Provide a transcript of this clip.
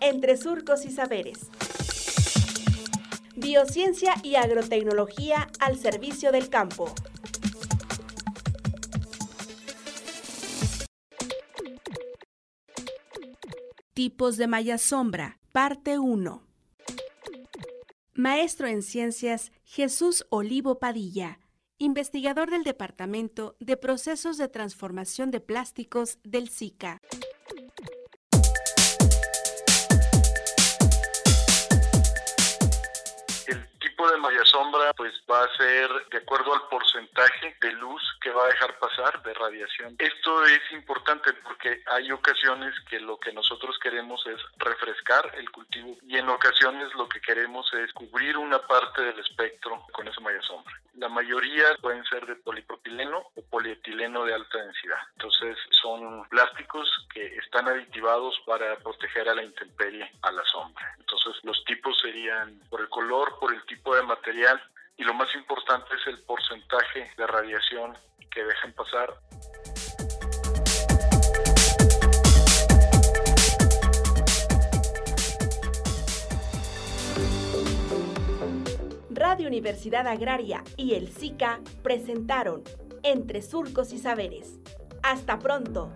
entre surcos y saberes. Biociencia y agrotecnología al servicio del campo. Tipos de malla sombra, parte 1. Maestro en Ciencias Jesús Olivo Padilla, investigador del Departamento de Procesos de Transformación de Plásticos del SICA. De malla sombra pues va a ser de acuerdo al porcentaje de luz va a dejar pasar de radiación. Esto es importante porque hay ocasiones que lo que nosotros queremos es refrescar el cultivo y en ocasiones lo que queremos es cubrir una parte del espectro con esa malla sombra. La mayoría pueden ser de polipropileno o polietileno de alta densidad. Entonces son plásticos que están aditivados para proteger a la intemperie, a la sombra. Entonces los tipos serían por el color, por el tipo de material y lo más importante es el porcentaje de radiación que dejan pasar. Radio Universidad Agraria y el SICA presentaron Entre Surcos y Saberes. Hasta pronto.